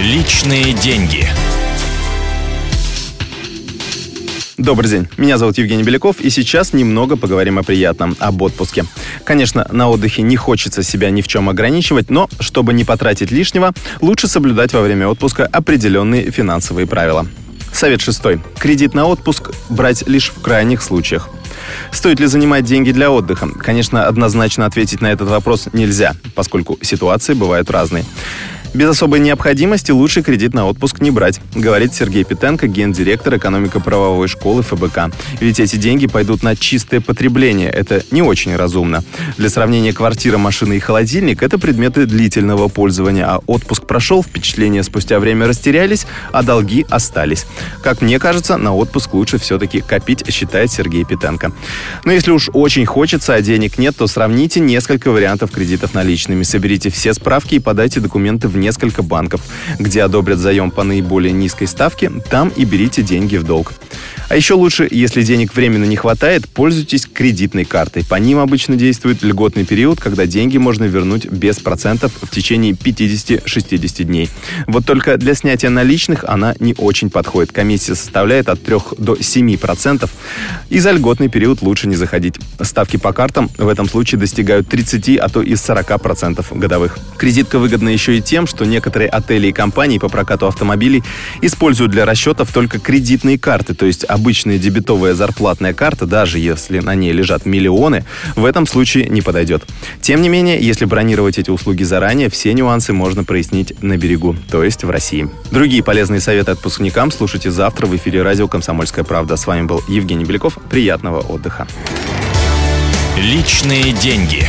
Личные деньги. Добрый день, меня зовут Евгений Беляков, и сейчас немного поговорим о приятном, об отпуске. Конечно, на отдыхе не хочется себя ни в чем ограничивать, но, чтобы не потратить лишнего, лучше соблюдать во время отпуска определенные финансовые правила. Совет шестой. Кредит на отпуск брать лишь в крайних случаях. Стоит ли занимать деньги для отдыха? Конечно, однозначно ответить на этот вопрос нельзя, поскольку ситуации бывают разные. Без особой необходимости лучше кредит на отпуск не брать, говорит Сергей Питенко, гендиректор экономико-правовой школы ФБК. Ведь эти деньги пойдут на чистое потребление. Это не очень разумно. Для сравнения, квартира, машина и холодильник – это предметы длительного пользования, а отпуск прошел, впечатления спустя время растерялись, а долги остались. Как мне кажется, на отпуск лучше все-таки копить, считает Сергей Питенко. Но если уж очень хочется, а денег нет, то сравните несколько вариантов кредитов наличными. Соберите все справки и подайте документы в несколько банков, где одобрят заем по наиболее низкой ставке, там и берите деньги в долг. А еще лучше, если денег временно не хватает, пользуйтесь кредитной картой. По ним обычно действует льготный период, когда деньги можно вернуть без процентов в течение 50-60 дней. Вот только для снятия наличных она не очень подходит. Комиссия составляет от 3 до 7 процентов. И за льготный период лучше не заходить. Ставки по картам в этом случае достигают 30, а то и 40 процентов годовых. Кредитка выгодна еще и тем, что некоторые отели и компании по прокату автомобилей используют для расчетов только кредитные карты, то есть обычная дебетовая зарплатная карта, даже если на ней лежат миллионы, в этом случае не подойдет. Тем не менее, если бронировать эти услуги заранее, все нюансы можно прояснить на берегу, то есть в России. Другие полезные советы отпускникам слушайте завтра в эфире радио «Комсомольская правда». С вами был Евгений Беляков. Приятного отдыха. Личные деньги.